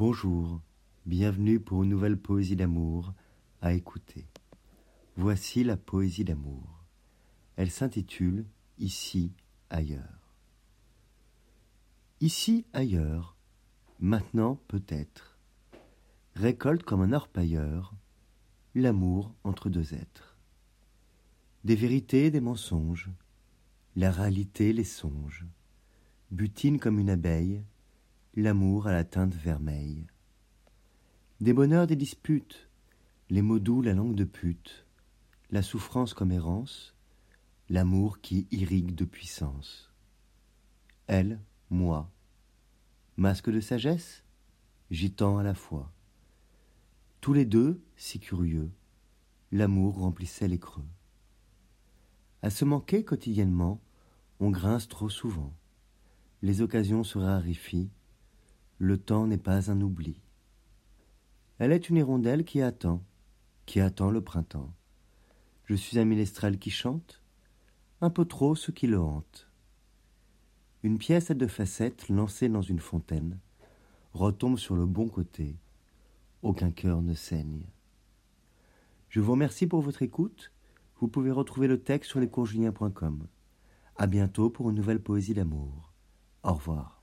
Bonjour, bienvenue pour une nouvelle poésie d'amour à écouter. Voici la poésie d'amour. Elle s'intitule Ici, ailleurs. Ici, ailleurs, maintenant peut-être, récolte comme un orpailleur l'amour entre deux êtres. Des vérités, des mensonges, la réalité, les songes, butine comme une abeille, l'amour à la teinte vermeille. Des bonheurs, des disputes, les mots doux, la langue de pute, la souffrance comme errance, l'amour qui irrigue de puissance. Elle, moi, masque de sagesse, gitan à la fois. Tous les deux, si curieux, l'amour remplissait les creux. À se manquer quotidiennement, on grince trop souvent. Les occasions se raréfient, le temps n'est pas un oubli. Elle est une hirondelle qui attend, qui attend le printemps. Je suis un minestrel qui chante, un peu trop ce qui le hante. Une pièce à deux facettes lancée dans une fontaine retombe sur le bon côté. Aucun cœur ne saigne. Je vous remercie pour votre écoute. Vous pouvez retrouver le texte sur lescoursjulien.com. À bientôt pour une nouvelle poésie d'amour. Au revoir.